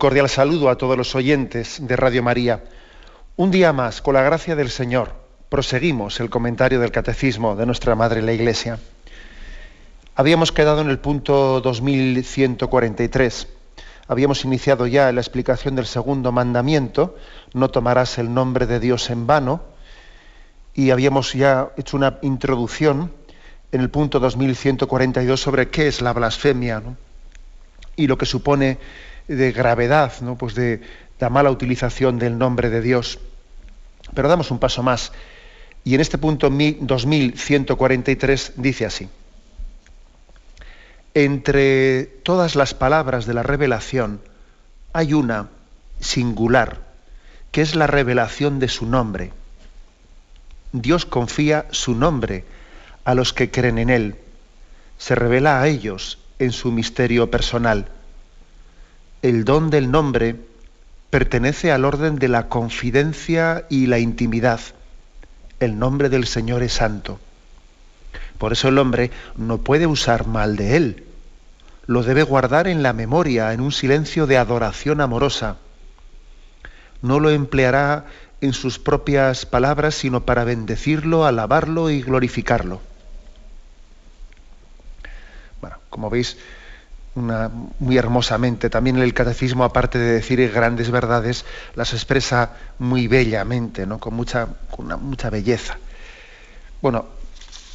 Cordial saludo a todos los oyentes de Radio María. Un día más, con la gracia del Señor, proseguimos el comentario del Catecismo de nuestra Madre la Iglesia. Habíamos quedado en el punto 2143. Habíamos iniciado ya la explicación del segundo mandamiento, no tomarás el nombre de Dios en vano, y habíamos ya hecho una introducción en el punto 2142 sobre qué es la blasfemia y lo que supone de gravedad, ¿no? pues de la mala utilización del nombre de Dios. Pero damos un paso más. Y en este punto 2143 dice así. Entre todas las palabras de la revelación hay una singular, que es la revelación de su nombre. Dios confía su nombre a los que creen en Él. Se revela a ellos en su misterio personal el don del nombre pertenece al orden de la confidencia y la intimidad. El nombre del Señor es santo. Por eso el hombre no puede usar mal de él. Lo debe guardar en la memoria, en un silencio de adoración amorosa. No lo empleará en sus propias palabras, sino para bendecirlo, alabarlo y glorificarlo. Bueno, como veis, muy hermosamente. También el catecismo, aparte de decir grandes verdades, las expresa muy bellamente, ¿no? con, mucha, mucha belleza. Bueno,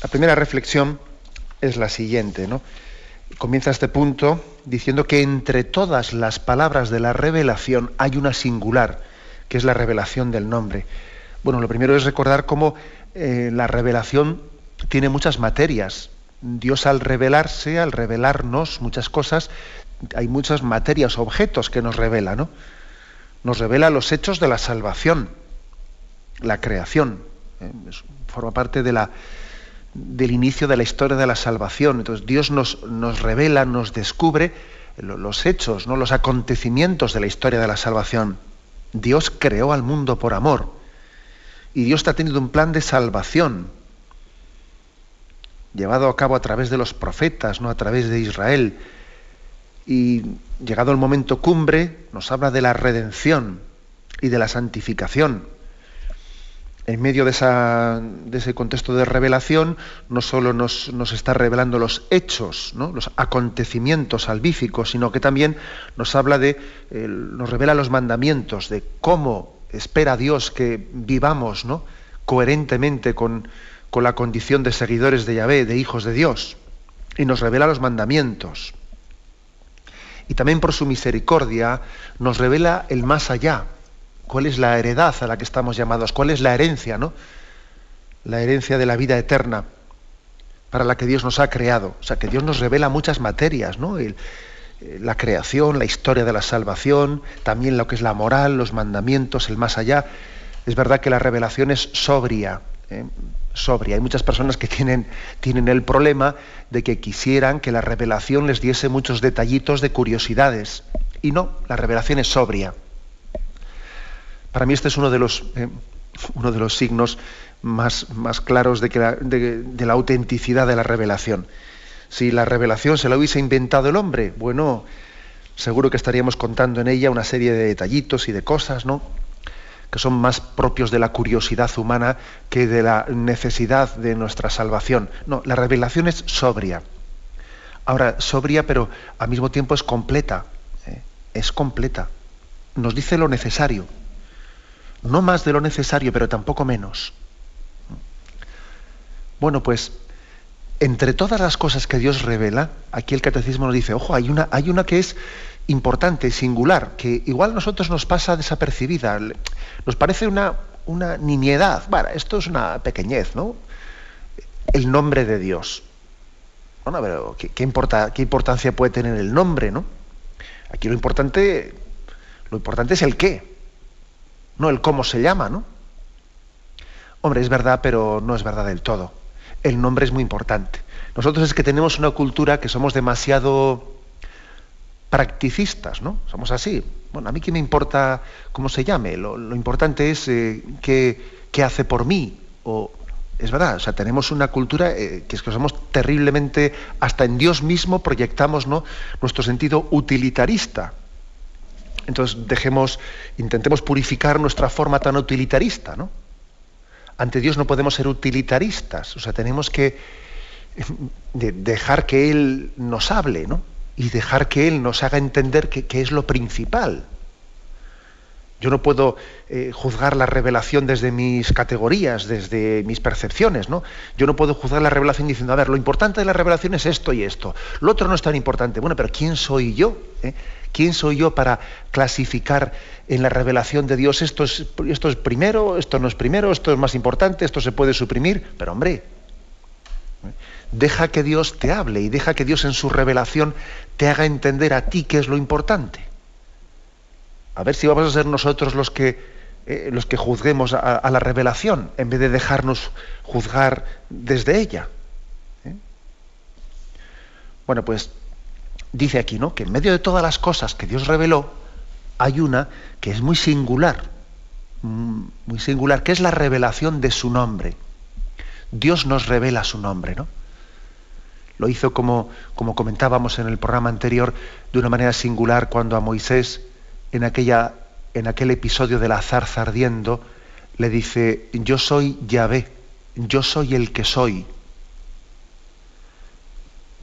la primera reflexión es la siguiente. ¿no? Comienza este punto diciendo que entre todas las palabras de la revelación hay una singular, que es la revelación del nombre. Bueno, lo primero es recordar cómo eh, la revelación tiene muchas materias, Dios al revelarse, al revelarnos muchas cosas, hay muchas materias, objetos que nos revela, ¿no? Nos revela los hechos de la salvación, la creación, ¿eh? forma parte del inicio de la historia de la salvación. Entonces Dios nos, nos revela, nos descubre los hechos, ¿no? los acontecimientos de la historia de la salvación. Dios creó al mundo por amor y Dios está teniendo un plan de salvación llevado a cabo a través de los profetas, no a través de Israel. Y llegado el momento cumbre, nos habla de la redención y de la santificación. En medio de, ese contexto de revelación, no solo nos, está revelando los hechos, los acontecimientos salvíficos, sino que también nos habla de, nos revela los mandamientos de cómo espera Dios que vivamos ¿no? coherentemente con, con la condición de seguidores de Yahvé, de hijos de Dios, y nos revela los mandamientos. Y también por su misericordia nos revela el más allá, cuál es la heredad a la que estamos llamados, cuál es la herencia, ¿no? La herencia de la vida eterna para la que Dios nos ha creado. O sea, que Dios nos revela muchas materias, ¿no? Eh, la creación, la historia de la salvación, también lo que es la moral, los mandamientos, el más allá. Es verdad que la revelación es sobria, ¿eh? sobria. Hay muchas personas que tienen, tienen el problema de que quisieran que la revelación les diese muchos detallitos de curiosidades. Y no, la revelación es sobria. Para mí este es uno de los, eh, uno de los signos más, más claros de, que de, la autenticidad de la revelación. Si la revelación se la hubiese inventado el hombre, bueno, seguro que estaríamos contando en ella una serie de detallitos y de cosas, ¿no? Que son más propios de la curiosidad humana que de la necesidad de nuestra salvación. No, la revelación es sobria. Ahora, sobria, pero al mismo tiempo es completa. ¿eh? Es completa. Nos dice lo necesario. No más de lo necesario, pero tampoco menos. Bueno, pues entre todas las cosas que Dios revela, aquí el catecismo nos dice, ojo, hay una, hay una que es importante, singular, que igual a nosotros nos pasa desapercibida, nos parece una, una nimiedad. Bueno, esto es una pequeñez, ¿no? El nombre de Dios. Bueno, pero ¿qué, importa, ¿qué importancia puede tener el nombre, no? Aquí lo importante, lo importante es el qué, no el cómo se llama, ¿no? Hombre, es verdad, pero no es verdad del todo. El nombre es muy importante. Nosotros es que tenemos una cultura que somos demasiado practicistas, ¿no? Somos así. Bueno, a mí qué me importa cómo se llame, lo, importante es eh, qué, hace por mí. O, es verdad, o sea, tenemos una cultura eh, que es que somos terriblemente, hasta en Dios mismo proyectamos nuestro sentido utilitarista. Entonces dejemos, intentemos purificar nuestra forma tan utilitarista, ¿no? Ante Dios no podemos ser utilitaristas, o sea, tenemos que dejar que Él nos hable, ¿no? Y dejar que Él nos haga entender qué es lo principal. Yo no puedo eh, juzgar la revelación desde mis categorías, desde mis percepciones, ¿no? Yo no puedo juzgar la revelación diciendo, a ver, lo importante de la revelación es esto y esto. Lo otro no es tan importante. Bueno, pero ¿quién soy yo? Eh? ¿Quién soy yo para clasificar en la revelación de Dios esto es, esto es primero, esto no es primero, esto es más importante, esto se puede suprimir? Pero hombre, Deja que Dios te hable y deja que Dios en su revelación te haga entender a ti qué es lo importante. A ver si vamos a ser nosotros los que, eh, los que juzguemos a, la revelación en vez de dejarnos juzgar desde ella. ¿eh? Bueno, pues dice aquí, ¿no? Que en medio de todas las cosas que Dios reveló, hay una que es muy singular, mm, muy singular, que es la revelación de su nombre. Dios nos revela su nombre, ¿no? Lo hizo como, como comentábamos en el programa anterior, de una manera singular cuando a Moisés, en, aquella, en aquel episodio de la zarza ardiendo, le dice, yo soy Yahvé, yo soy el que soy.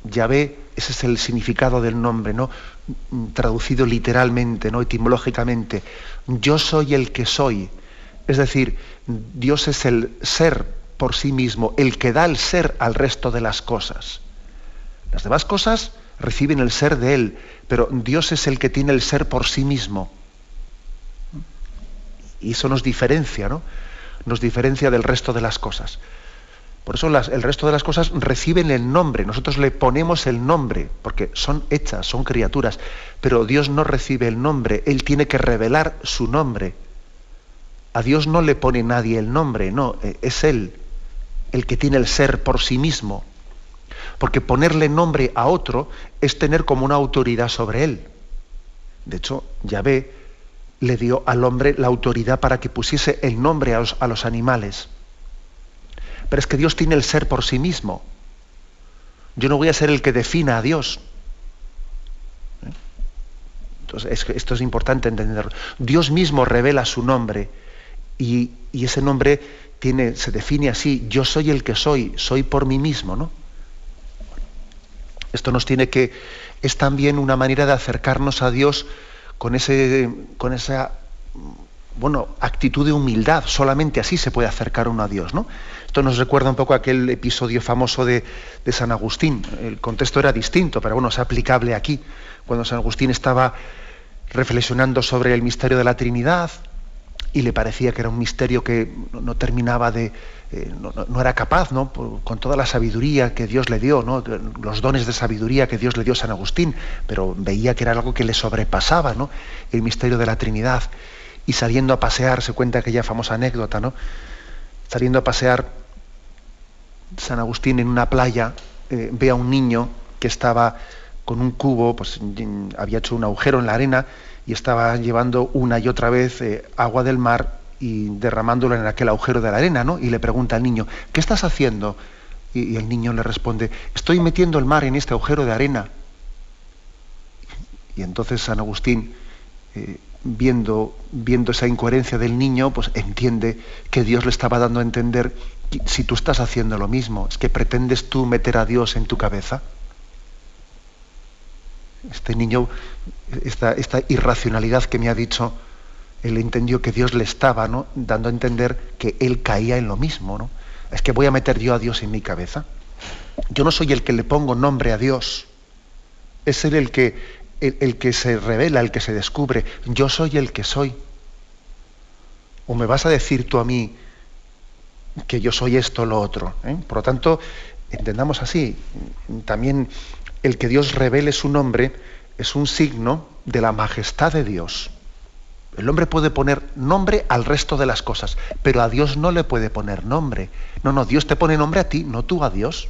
Yahvé, ese es el significado del nombre, ¿no? Traducido literalmente, ¿no? Etimológicamente. Yo soy el que soy. Es decir, Dios es el ser por sí mismo, el que da el ser al resto de las cosas. Las demás cosas reciben el ser de Él, pero Dios es el que tiene el ser por sí mismo. Y eso nos diferencia, ¿no? Nos diferencia del resto de las cosas. Por eso el resto de las cosas reciben el nombre, nosotros le ponemos el nombre, porque son hechas, son criaturas, pero Dios no recibe el nombre, Él tiene que revelar su nombre. A Dios no le pone nadie el nombre, no, e, es Él el que tiene el ser por sí mismo porque ponerle nombre a otro es tener como una autoridad sobre él. De hecho, Yahvé le dio al hombre la autoridad para que pusiese el nombre a los, animales. Pero es que Dios tiene el ser por sí mismo. Yo no voy a ser el que defina a Dios. Entonces, esto es importante entenderlo. Dios mismo revela su nombre y, ese nombre se define así, yo soy el que soy, soy por mí mismo, ¿no? Esto nos tiene que, es también una manera de acercarnos a Dios con, ese, con esa bueno, actitud de humildad. Solamente así se puede acercar uno a Dios. ¿no? Esto nos recuerda un poco a aquel episodio famoso de, de San Agustín. El contexto era distinto, pero bueno, es aplicable aquí. Cuando San Agustín estaba reflexionando sobre el misterio de la Trinidad, y le parecía que era un misterio que no, terminaba de, eh, no, era capaz, ¿no? con toda la sabiduría que Dios le dio, ¿no? los dones de sabiduría que Dios le dio a San Agustín, pero veía que era algo que le sobrepasaba, ¿no? el misterio de la Trinidad. Y saliendo a pasear, se cuenta aquella famosa anécdota, ¿no? saliendo a pasear, San Agustín en una playa eh, ve a un niño que estaba con un cubo, pues había hecho un agujero en la arena, y estaba llevando una y otra vez eh, agua del mar y derramándola en aquel agujero de la arena, ¿no? Y le pregunta al niño, ¿qué estás haciendo? Y, el niño le responde, estoy metiendo el mar en este agujero de arena. Y entonces San Agustín, eh, viendo, viendo esa incoherencia del niño, pues entiende que Dios le estaba dando a entender si tú estás haciendo lo mismo, es que pretendes tú meter a Dios en tu cabeza. Este niño, esta, esta irracionalidad que me ha dicho, él entendió que Dios le estaba ¿no? dando a entender que él caía en lo mismo. ¿no? Es que voy a meter yo a Dios en mi cabeza. Yo no soy el que le pongo nombre a Dios. Es él el que, el, que se revela, el que se descubre. Yo soy el que soy. ¿O me vas a decir tú a mí que yo soy esto o lo otro? ¿eh? Por lo tanto, entendamos así. También el que Dios revele su nombre es un signo de la majestad de Dios. El hombre puede poner nombre al resto de las cosas, pero a Dios no le puede poner nombre. No, no, Dios te pone nombre a ti, no tú a Dios.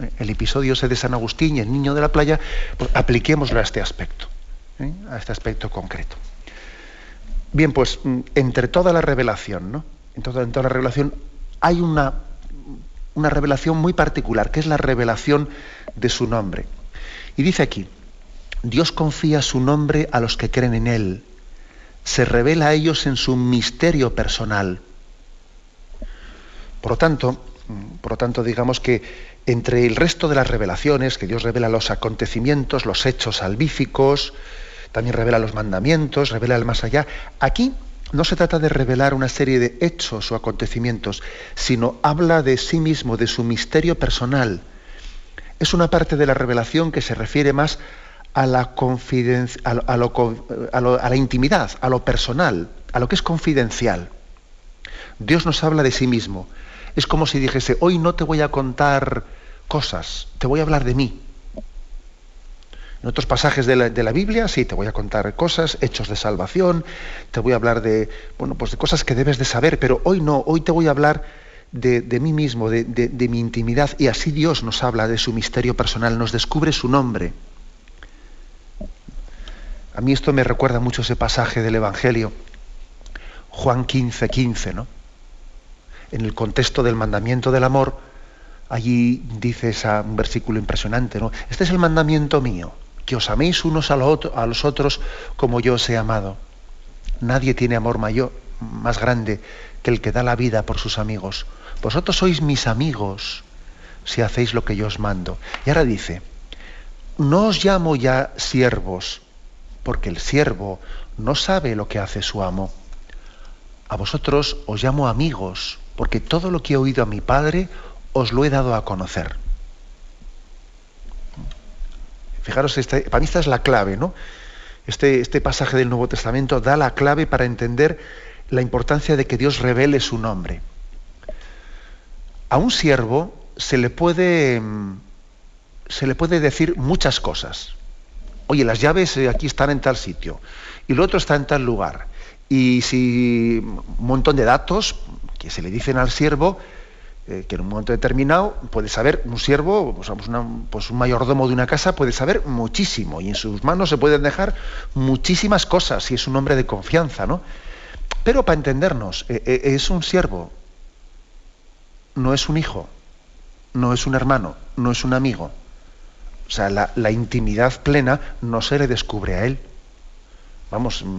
Eh, el episodio ese de San Agustín y el niño de la playa, pues apliquémoslo a este aspecto, ¿eh? a este aspecto concreto. Bien, pues mm, entre toda la revelación, ¿no? En toda, toda la revelación hay una, una revelación muy particular, que es la revelación de su nombre. Y dice aquí, Dios confía su nombre a los que creen en Él. Se revela a ellos en su misterio personal. Por lo tanto, por lo tanto, digamos que entre el resto de las revelaciones, que Dios revela los acontecimientos, los hechos salvíficos, también revela los mandamientos, revela el más allá, aquí no se trata de revelar una serie de hechos o acontecimientos, sino habla de sí mismo, de su misterio personal. Es una parte de la revelación que se refiere más a la, a, la intimidad, a lo personal, a lo que es confidencial. Dios nos habla de sí mismo. Es como si dijese, hoy no te voy a contar cosas, te voy a hablar de mí. En otros pasajes de la, Biblia, sí, te voy a contar cosas, hechos de salvación, te voy a hablar de, bueno, pues de cosas que debes de saber, pero hoy no, hoy te voy a hablar de, mí mismo, de, de mi intimidad, y así Dios nos habla de su misterio personal, nos descubre su nombre. A mí esto me recuerda mucho ese pasaje del Evangelio, Juan 15, 15, ¿no? En el contexto del mandamiento del amor, allí dice esa, un versículo impresionante, ¿no? Este es el mandamiento mío, que os améis unos a, a los otros como yo os he amado. Nadie tiene amor mayor, más grande que el que da la vida por sus amigos. Vosotros sois mis amigos si hacéis lo que yo os mando. Y ahora dice, no os llamo ya siervos, porque el siervo no sabe lo que hace su amo. A vosotros os llamo amigos, porque todo lo que he oído a mi Padre os lo he dado a conocer. Fijaros, este, para mí esta es la clave, ¿no? Este, este pasaje del Nuevo Testamento da la clave para entender la importancia de que Dios revele su nombre. A un siervo se le puede, se le puede decir muchas cosas oye, las llaves eh, aquí están en tal sitio y lo otro está en tal lugar. Y si un montón de datos que se le dicen al siervo, eh, que en un momento determinado puede saber, un siervo, pues, pues, un mayordomo de una casa puede saber muchísimo y en sus manos se pueden dejar muchísimas cosas si es un hombre de confianza, ¿no? Pero para entendernos, eh, es un siervo, no es un hijo, no es un hermano, no es un amigo. O sea, la, intimidad plena no se le descubre a él. Vamos, mm,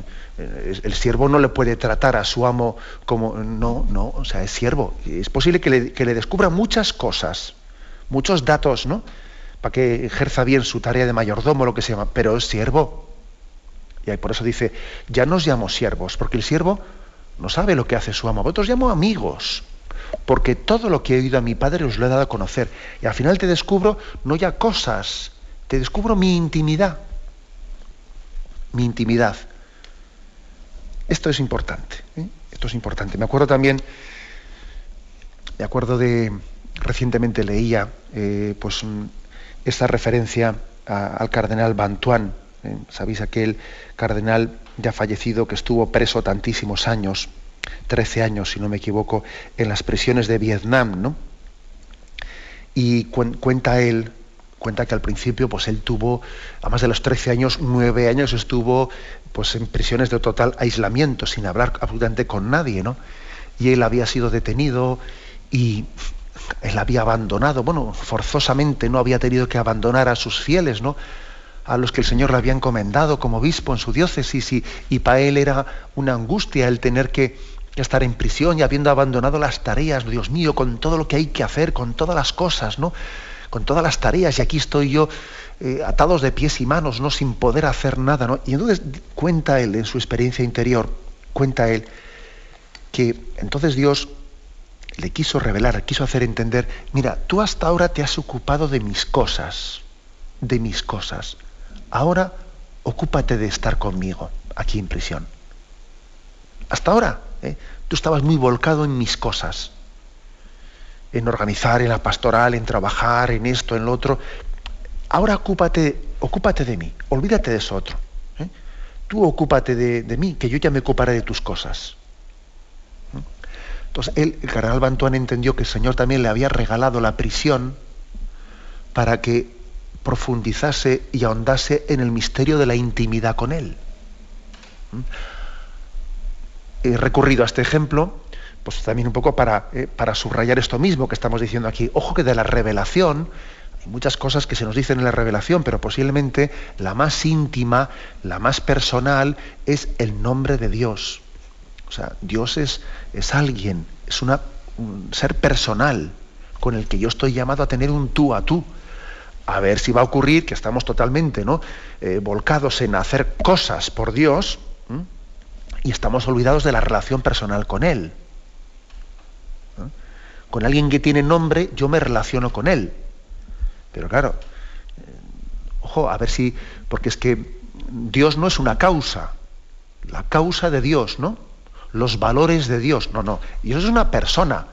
el siervo no le puede tratar a su amo como, no, no, o sea, es siervo. Es posible que le, descubra muchas cosas, muchos datos, ¿no? Para que ejerza bien su tarea de mayordomo, lo que se llama, pero es siervo. Y por eso dice, ya nos llamo siervos, porque el siervo no sabe lo que hace su amo. Vosotros llamo amigos porque todo lo que he oído a mi padre os lo he dado a conocer. Y al final te descubro no ya cosas, te descubro mi intimidad. Mi intimidad. Esto es importante. ¿eh? Esto es importante. Me acuerdo también, me acuerdo de, recientemente leía eh, pues esta referencia al cardenal Bantuán. ¿eh? Sabéis aquel cardenal ya fallecido que estuvo preso tantísimos años 13 años, si no me equivoco, en las prisiones de Vietnam, ¿no? Y cuenta él, cuenta que al principio, pues él tuvo, a más de los 13 años, 9 años estuvo pues en prisiones de total aislamiento, sin hablar absolutamente con nadie, ¿no? Y él había sido detenido y él había abandonado, bueno, forzosamente no había tenido que abandonar a sus fieles, ¿no? A los que el Señor le había encomendado como obispo en su diócesis y, para él era una angustia el tener que estar en prisión y habiendo abandonado las tareas, Dios mío, con todo lo que hay que hacer, con todas las cosas, ¿no? Con todas las tareas, y aquí estoy yo eh, atados de pies y manos, ¿no? Sin poder hacer nada, ¿no? Y entonces cuenta él en su experiencia interior, cuenta él que entonces Dios le quiso revelar, quiso hacer entender, mira, tú hasta ahora te has ocupado de mis cosas, de mis cosas. Ahora ocúpate de estar conmigo aquí en prisión. Hasta ahora ¿eh? Tú estabas muy volcado en mis cosas, en organizar, en la pastoral, en trabajar, en esto, en lo otro. Ahora ocúpate ocúpate de mí, olvídate de eso otro. ¿eh? Tú ocúpate de, mí, que yo ya me ocuparé de tus cosas. Entonces, el cardenal Bantuán entendió que el Señor también le había regalado la prisión para que profundizase y ahondase en el misterio de la intimidad con Él. ¿Mm? He recurrido a este ejemplo, pues también un poco para, eh, para subrayar esto mismo que estamos diciendo aquí. Ojo que de la revelación, hay muchas cosas que se nos dicen en la revelación, pero posiblemente la más íntima, la más personal, es el nombre de Dios. O sea, Dios es, es alguien, es una, un ser personal con el que yo estoy llamado a tener un tú a tú a ver si va a ocurrir que estamos totalmente ¿no? Eh, volcados en hacer cosas por Dios y estamos olvidados de la relación personal con Él. Con alguien que tiene nombre, yo me relaciono con Él. Pero claro, eh, ojo, a ver si, porque es que Dios no es una causa, la causa de Dios, ¿no? Los valores de Dios, no, no. Dios es una persona.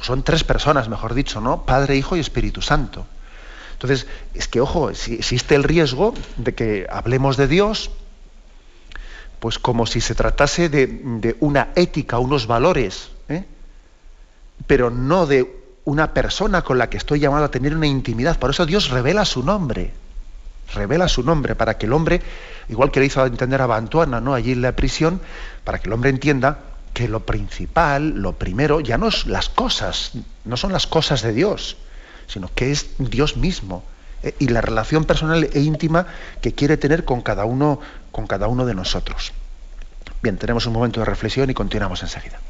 Son tres personas, mejor dicho, ¿no? Padre, Hijo y Espíritu Santo. Entonces, es que, ojo, si existe el riesgo de que hablemos de Dios, pues como si se tratase de, una ética, unos valores, ¿eh? pero no de una persona con la que estoy llamado a tener una intimidad. Por eso Dios revela su nombre, revela su nombre, para que el hombre, igual que le hizo entender a Bantuana, ¿no? allí en la prisión, para que el hombre entienda que lo principal, lo primero, ya no es las cosas, no son las cosas de Dios, sino que es Dios mismo eh, y la relación personal e íntima que quiere tener con cada uno, con cada uno de nosotros. Bien, tenemos un momento de reflexión y continuamos enseguida.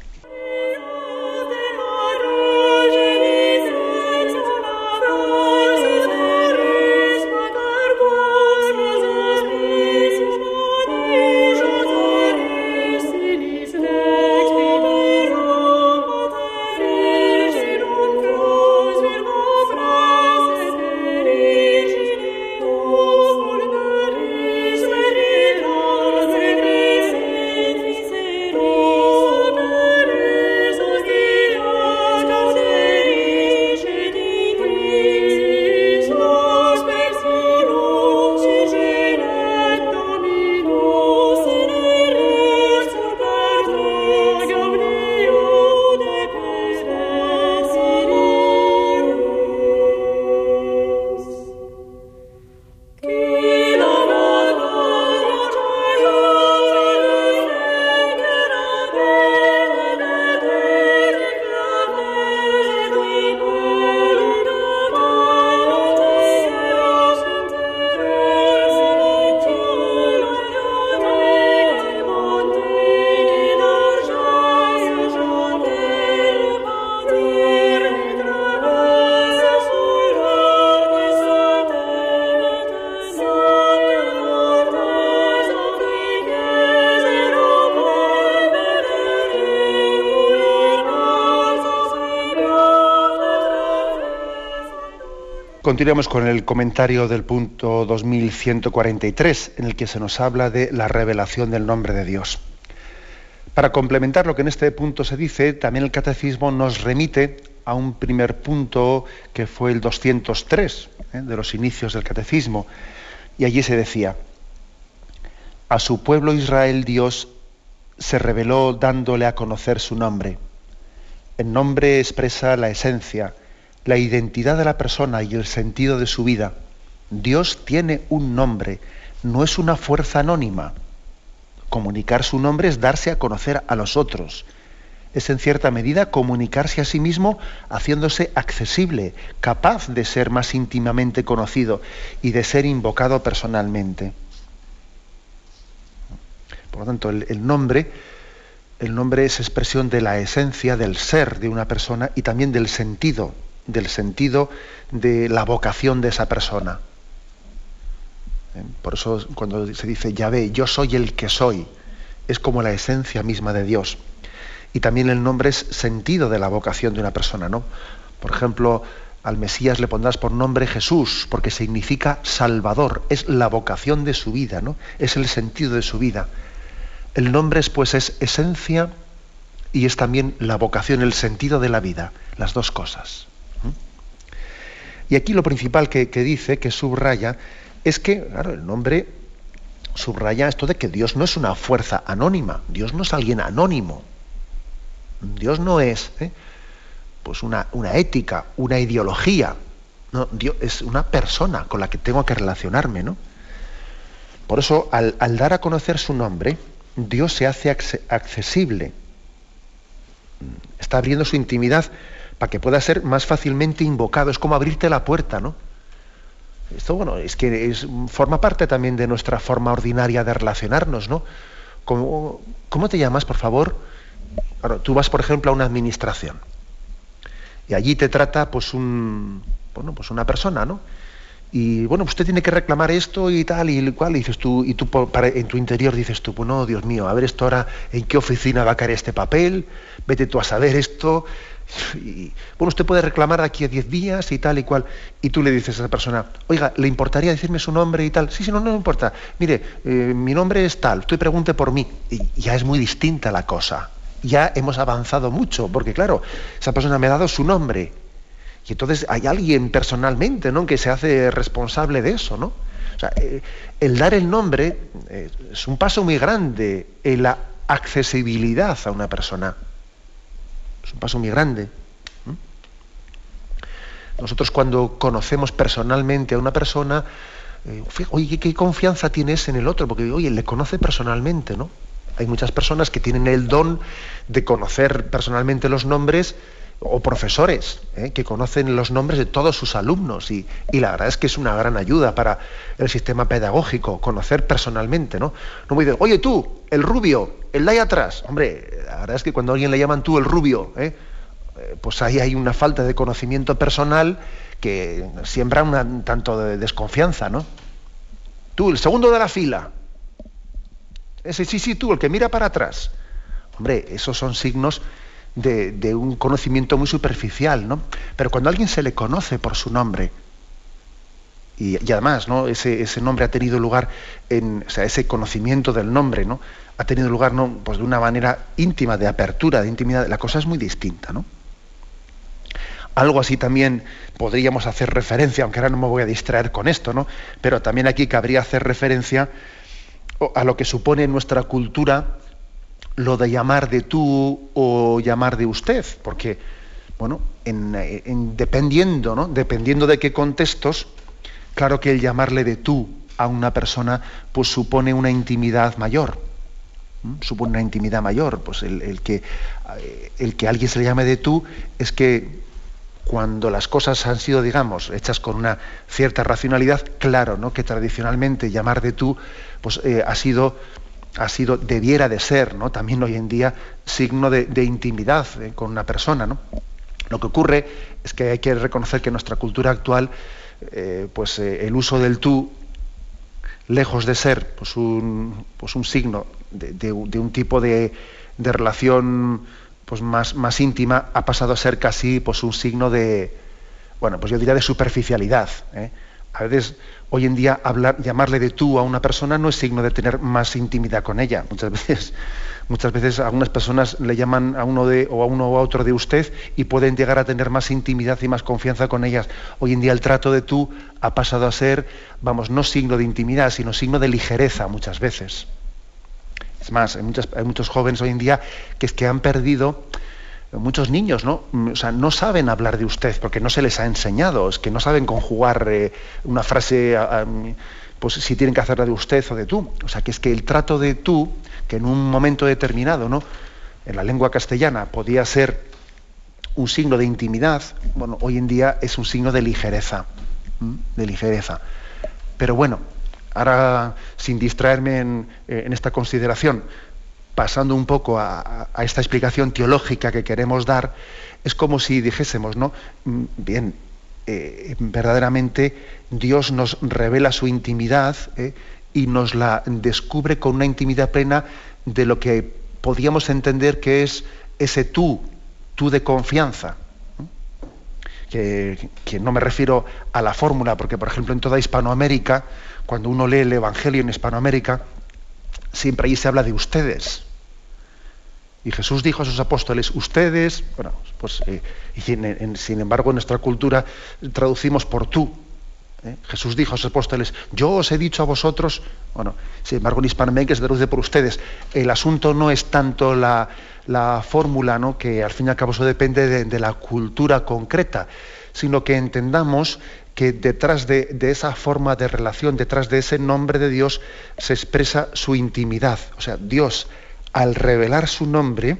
Continuamos con el comentario del punto 2143, en el que se nos habla de la revelación del nombre de Dios. Para complementar lo que en este punto se dice, también el catecismo nos remite a un primer punto que fue el 203 ¿eh? de los inicios del catecismo, y allí se decía, a su pueblo Israel Dios se reveló dándole a conocer su nombre. El nombre expresa la esencia, la identidad de la persona y el sentido de su vida. Dios tiene un nombre, no es una fuerza anónima. Comunicar su nombre es darse a conocer a los otros. Es en cierta medida comunicarse a sí mismo haciéndose accesible, capaz de ser más íntimamente conocido y de ser invocado personalmente. Por lo tanto, el, nombre, el nombre es expresión de la esencia del ser de una persona y también del sentido del sentido de la vocación de esa persona. ¿Eh? Por eso cuando se dice Yahvé, yo soy el que soy, es como la esencia misma de Dios. Y también el nombre es sentido de la vocación de una persona, ¿no? Por ejemplo, al Mesías le pondrás por nombre Jesús, porque significa Salvador, es la vocación de su vida, ¿no? Es el sentido de su vida. El nombre pues es esencia y es también la vocación, el sentido de la vida, las dos cosas. Y aquí lo principal que, dice, que subraya, es que, claro, el nombre subraya esto de que Dios no es una fuerza anónima, Dios no es alguien anónimo, Dios no es ¿eh? pues una, una, ética, una ideología, no, Dios es una persona con la que tengo que relacionarme, ¿no? Por eso, al, al dar a conocer su nombre, Dios se hace accesible, está abriendo su intimidad para que pueda ser más fácilmente invocado, es como abrirte la puerta, ¿no? Esto, bueno, es que es, forma parte también de nuestra forma ordinaria de relacionarnos, ¿no? ¿Cómo, cómo te llamas, por favor? tú vas, por ejemplo, a una administración y allí te trata, pues, un, bueno, pues una persona, ¿no? Y bueno, usted tiene que reclamar esto y tal y cual, y dices tú, y tú para, en tu interior dices tú, bueno, Dios mío, a ver esto ahora, ¿en qué oficina va a caer este papel? Vete tú a saber esto, bueno, usted puede reclamar aquí a 10 días y tal y cual. Y tú le dices a esa persona, oiga, ¿le importaría decirme su nombre y tal? Sí, sí, no, no me importa. Mire, eh, mi nombre es tal, usted pregunte por mí. Y ya es muy distinta la cosa. Ya hemos avanzado mucho, porque claro, esa persona me ha dado su nombre. Y entonces hay alguien personalmente, ¿no? Que se hace responsable de eso, ¿no? O sea, eh, el dar el nombre eh, es un paso muy grande en la accesibilidad a una persona. Es un paso muy grande. Nosotros cuando conocemos personalmente a una persona, eh, oye, ¿qué, confianza tienes en el otro? Porque, oye, le conoce personalmente, ¿no? Hay muchas personas que tienen el don de conocer personalmente los nombres o profesores ¿eh? que conocen los nombres de todos sus alumnos y, la verdad es que es una gran ayuda para el sistema pedagógico conocer personalmente, ¿no? No voy a decir, oye tú, el rubio, el de ahí atrás. Hombre, la verdad es que cuando a alguien le llaman tú el rubio, ¿eh? Eh, pues ahí hay una falta de conocimiento personal que siembra un tanto de desconfianza, ¿no? Tú, el segundo de la fila. Ese sí, sí, tú, el que mira para atrás. Hombre, esos son signos de, un conocimiento muy superficial, ¿no? Pero cuando a alguien se le conoce por su nombre, y, además, ¿no? Ese, nombre ha tenido lugar en, o sea, ese conocimiento del nombre, ¿no? Ha tenido lugar, ¿no? Pues de una manera íntima, de apertura, de intimidad. La cosa es muy distinta, ¿no? Algo así también podríamos hacer referencia, aunque ahora no me voy a distraer con esto, ¿no? Pero también aquí cabría hacer referencia a lo que supone nuestra cultura lo de llamar de tú o llamar de usted, porque, bueno, en, dependiendo, ¿no? Dependiendo de qué contextos, claro que el llamarle de tú a una persona, pues supone una intimidad mayor. Supone una intimidad mayor. Pues el, que, eh, el que alguien se le llame de tú es que cuando las cosas han sido, digamos, hechas con una cierta racionalidad, claro, ¿no? Que tradicionalmente llamar de tú, pues eh, ha sido ha sido, debiera de ser, ¿no? también hoy en día, signo de, intimidad eh, con una persona. Lo que ocurre es que hay que reconocer que en nuestra cultura actual, eh, pues eh, el uso del tú, lejos de ser pues un, pues un signo de, un tipo de, relación pues más, más íntima, ha pasado a ser casi pues un signo de, bueno, pues yo diría de superficialidad. A veces hoy en día hablar, llamarle de tú a una persona no es signo de tener más intimidad con ella. Muchas veces, muchas veces algunas personas le llaman a uno de, o a uno o a otro de usted y pueden llegar a tener más intimidad y más confianza con ellas. Hoy en día el trato de tú ha pasado a ser, vamos, no signo de intimidad, sino signo de ligereza muchas veces. Es más, hay, hay muchos jóvenes hoy en día que es que han perdido muchos niños ¿no? O sea, no saben hablar de usted porque no se les ha enseñado, es que no saben conjugar eh, una frase, pues si tienen que hacerla de usted o de tú. O sea, que es que el trato de tú, que en un momento determinado, ¿no? En la lengua castellana podía ser un signo de intimidad, bueno, hoy en día es un signo de ligereza, de ligereza. Pero bueno, ahora sin distraerme en, eh, en esta consideración, pasando un poco a, esta explicación teológica que queremos dar, es como si dijésemos, ¿no? Mm, bien, eh, verdaderamente Dios nos revela su intimidad ¿eh? y nos la descubre con una intimidad plena de lo que podíamos entender que es ese tú, tú de confianza. Que, que, no me refiero a la fórmula, porque por ejemplo en toda Hispanoamérica, cuando uno lee el Evangelio en Hispanoamérica, siempre ahí se habla de ustedes. Y Jesús dijo a sus apóstoles, ustedes, bueno, pues, eh, sin embargo en nuestra cultura traducimos por tú. ¿eh? Jesús dijo a sus apóstoles, yo os he dicho a vosotros, bueno, sin embargo en Hispanoamérica se traduce por ustedes, el asunto no es tanto la, fórmula, ¿no? que al fin y al cabo eso depende de, la cultura concreta, sino que entendamos que detrás de, de, esa forma de relación, detrás de ese nombre de Dios, se expresa su intimidad. O sea, Dios, al revelar su nombre,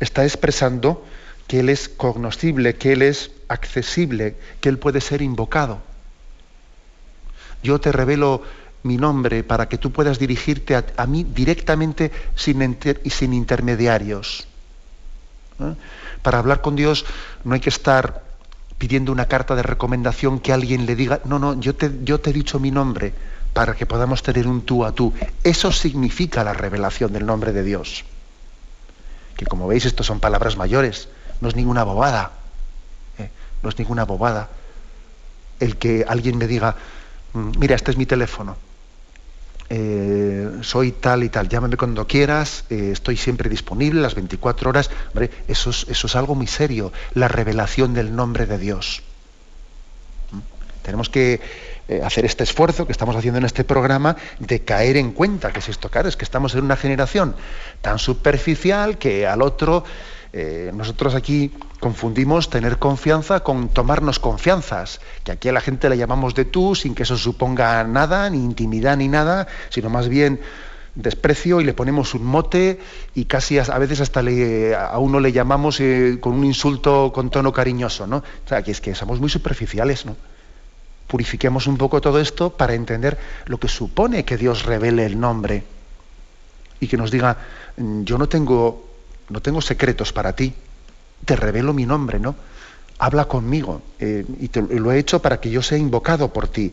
está expresando que Él es cognoscible, que Él es accesible, que Él puede ser invocado. Yo te revelo mi nombre para que tú puedas dirigirte a, mí directamente sin, sin intermediarios. ¿eh? Para hablar con Dios no hay que estar pidiendo una carta de recomendación que alguien le diga, no, no, yo te, yo te he dicho mi nombre para que podamos tener un tú a tú. Eso significa la revelación del nombre de Dios. Que como veis, esto son palabras mayores, no es ninguna bobada. ¿eh? No es ninguna bobada el que alguien me diga, Mm, mira, este es mi teléfono. Eh, soy tal y tal, llámame cuando quieras, eh, estoy siempre disponible las 24 horas. eso es, eso es algo muy serio, la revelación del nombre de Dios. Mm, tenemos que eh, hacer este esfuerzo que estamos haciendo en este programa de caer en cuenta que es esto, claro, es que estamos en una generación tan superficial que al otro eh, nosotros aquí confundimos tener confianza con tomarnos confianzas, que aquí a la gente le llamamos de tú sin que eso suponga nada, ni intimidad ni nada, sino más bien desprecio y le ponemos un mote y casi a, veces hasta a uno le llamamos eh, con un insulto con tono cariñoso, ¿no? O sea, que es que somos muy superficiales, ¿no? Purifiquemos un poco todo esto para entender lo que supone que Dios revele el nombre y que nos diga, mm, yo no tengo no tengo secretos para ti, te revelo mi nombre, ¿no? Habla conmigo eh, y te, lo he hecho para que yo sea invocado por ti,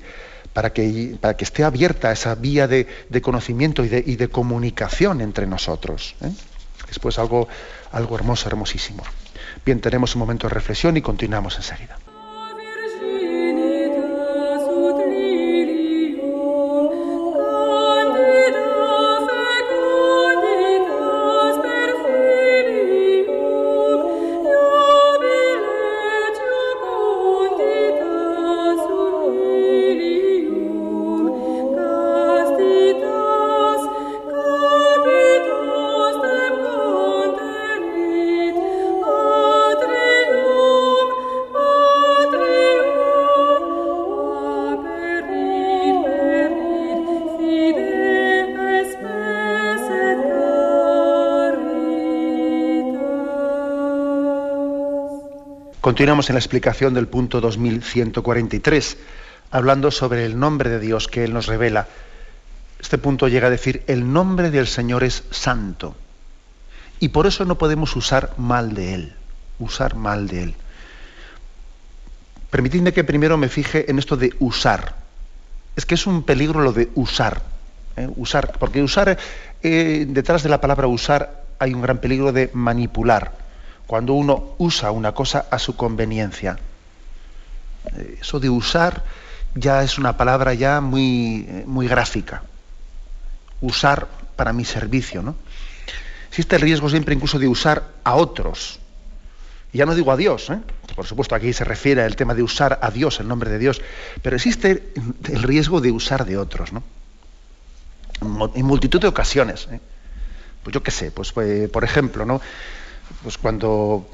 para que, para que esté abierta esa vía de, conocimiento y de, comunicación entre nosotros. ¿eh? Después algo, algo hermoso, hermosísimo. Bien, tenemos un momento de reflexión y continuamos enseguida. Continuamos en la explicación del punto 2143, hablando sobre el nombre de Dios que Él nos revela. Este punto llega a decir, el nombre del Señor es santo. Y por eso no podemos usar mal de Él, usar mal de Él. Permitidme que primero me fije en esto de usar. Es que es un peligro lo de usar. ¿eh? Usar, porque usar, eh, detrás de la palabra usar hay un gran peligro de manipular cuando uno usa una cosa a su conveniencia. Eh, eso de usar ya es una palabra ya muy, eh, muy gráfica. Usar para mi servicio, ¿no? Existe el riesgo siempre incluso de usar a otros. Y ya no digo a Dios, ¿eh? por supuesto aquí se refiere al tema de usar a Dios, el nombre de Dios, pero existe el riesgo de usar de otros, ¿no? En multitud de ocasiones. Pues yo qué sé, pues, pues por ejemplo, ¿no? Pues cuando,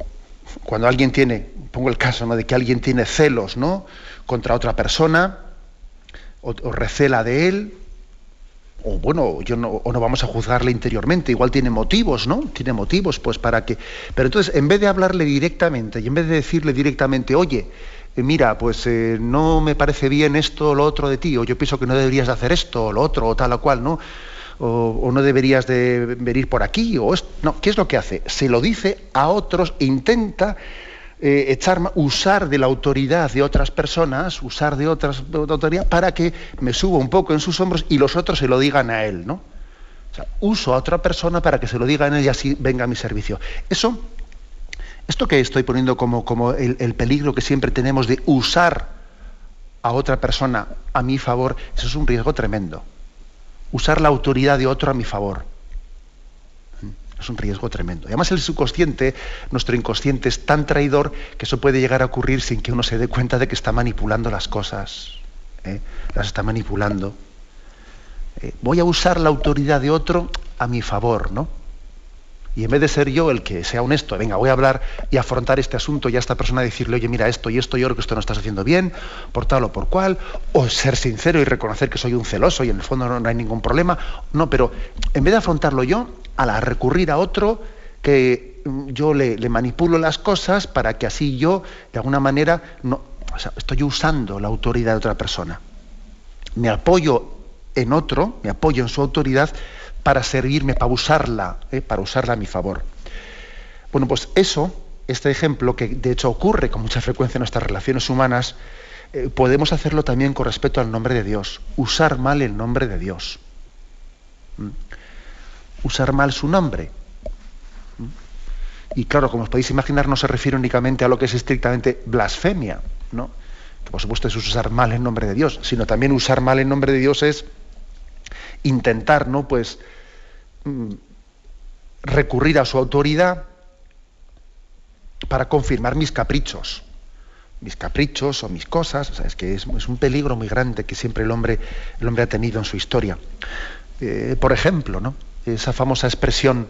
cuando alguien tiene, pongo el caso ¿no? de que alguien tiene celos ¿no? contra otra persona, o, recela de él, o bueno, yo no, o no vamos a juzgarle interiormente, igual tiene motivos, ¿no? Tiene motivos, pues para que. Pero entonces, en vez de hablarle directamente y en vez de decirle directamente, oye, eh, mira, pues eh, no me parece bien esto o lo otro de ti, o yo pienso que no deberías de hacer esto o lo otro, o tal o cual, ¿no? O, no deberías de venir por aquí, o no, ¿qué es lo que hace? Se lo dice a otros, intenta eh, echar, usar de la autoridad de otras personas, usar de otras de autoridad para que me suba un poco en sus hombros y los otros se lo digan a él, ¿no? O sea, uso a otra persona para que se lo diga a él y así venga a mi servicio. Eso, esto que estoy poniendo como, como el peligro que siempre tenemos de usar a otra persona a mi favor, eso es un riesgo tremendo usar la autoridad de otro a mi favor. Es un riesgo tremendo. Y además el subconsciente, nuestro inconsciente es tan traidor que eso puede llegar a ocurrir sin que uno se dé cuenta de que está manipulando las cosas. ¿eh? las está manipulando. Eh, voy a usar la autoridad de otro a mi favor, ¿no? Y en vez de ser yo el que sea honesto, venga, voy a hablar y afrontar este asunto y a esta persona decirle, oye, mira, esto y esto, yo creo que esto no estás haciendo bien, por tal o por cual, o ser sincero y reconocer que soy un celoso y en el fondo no, hay ningún problema. No, pero en vez de afrontarlo yo, a la recurrir a otro que yo le, manipulo las cosas para que así yo, de alguna manera, no, estoy usando la autoridad de otra persona. Me apoyo en otro, me apoyo en su autoridad para servirme, para usarla, ¿eh? para usarla a mi favor. Bueno, pues eso, este ejemplo, que de hecho ocurre con mucha frecuencia en nuestras relaciones humanas, eh, podemos hacerlo también con respecto al nombre de Dios, usar mal el nombre de Dios. ¿Mm? Usar mal su nombre. ¿Mm? Y claro, como os podéis imaginar, no se refiere únicamente a lo que es estrictamente blasfemia, ¿no? que por supuesto es usar mal el nombre de Dios, sino también usar mal el nombre de Dios es intentar, ¿no? Pues recurrir a su autoridad para confirmar mis caprichos, mis caprichos o mis cosas. es que es, un peligro muy grande que siempre el hombre, el hombre ha tenido en su historia. Eh, por ejemplo, ¿no? esa famosa expresión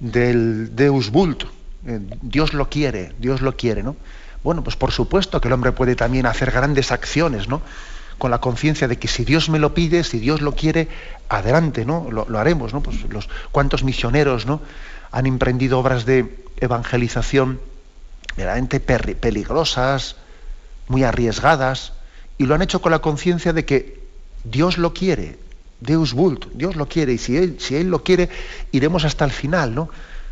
del Deus vult, eh, Dios lo quiere, Dios lo quiere, ¿no? Bueno, pues por supuesto que el hombre puede también hacer grandes acciones, ¿no? Con la conciencia de que si Dios me lo pide, si Dios lo quiere, adelante, ¿no? Lo, haremos, ¿no? Pues los cuántos misioneros, ¿no? Han emprendido obras de evangelización verdaderamente peligrosas, muy arriesgadas, y lo han hecho con la conciencia de que Dios lo quiere, Deus vult, Dios lo quiere, y si él, si él lo quiere, iremos hasta el final, ¿no?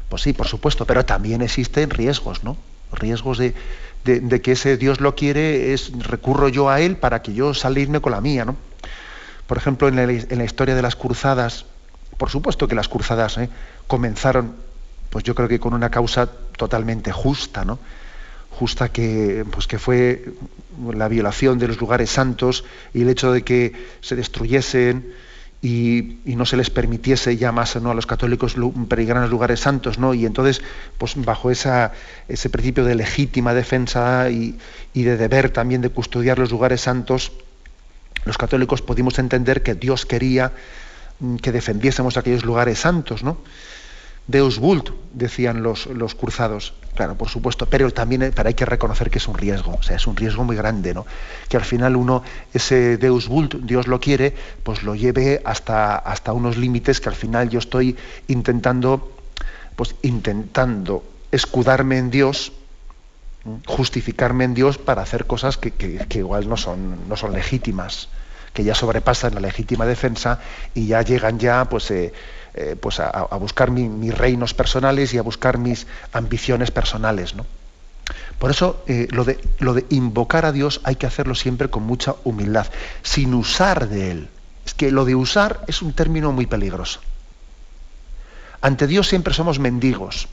Pues sí, por supuesto, pero también existen riesgos, ¿no? Riesgos de, de, que ese Dios lo quiere, es recurro yo a él para que yo salirme con la mía, ¿no? Por ejemplo, en la, historia de las cruzadas, por supuesto que las cruzadas ¿eh? comenzaron, pues yo creo que con una causa totalmente justa, ¿no? Justa que, pues que fue la violación de los lugares santos y el hecho de que se destruyesen y, no se les permitiese ya más a los católicos peregrinar los lugares santos, ¿no? Y entonces, pues bajo ese principio de legítima defensa y, de deber también de custodiar los lugares santos, los católicos pudimos entender que Dios quería mm, que defendiésemos aquellos lugares santos, ¿no? Deus vult, decían los, los cruzados. Claro, por supuesto, pero también eh, hay que reconocer que es un riesgo, o sea, es un riesgo muy grande, ¿no? Que al final uno, ese Deus vult, Dios lo quiere, pues lo lleve hasta, hasta unos límites que al final yo estoy intentando, pues intentando escudarme en Dios, justificarme en Dios para hacer cosas que, que, igual no son, no son legítimas, que ya sobrepasan la legítima defensa y ya llegan ya, pues... Eh, eh, pues a, buscar mis reinos personales y a buscar mis ambiciones personales. ¿no? Por eso eh, lo, de, lo de invocar a Dios hay que hacerlo siempre con mucha humildad, sin usar de Él. Es que lo de usar es un término muy peligroso. Ante Dios siempre somos mendigos.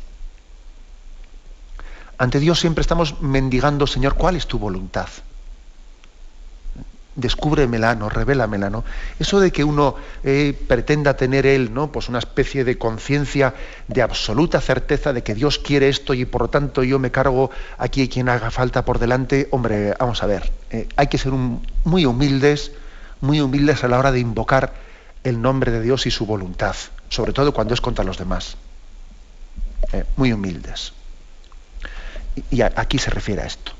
Ante Dios siempre estamos mendigando, Señor, ¿cuál es tu voluntad? Descúbremela, no, revélamela, ¿no? Eso de que uno eh, pretenda tener él, ¿no? Pues una especie de conciencia de absoluta certeza de que Dios quiere esto y por lo tanto yo me cargo aquí quien haga falta por delante, hombre, vamos a ver, eh, hay que ser muy humildes, muy humildes a la hora de invocar el nombre de Dios y su voluntad, sobre todo cuando es contra los demás. Eh, muy humildes. Y, y aquí se refiere a esto.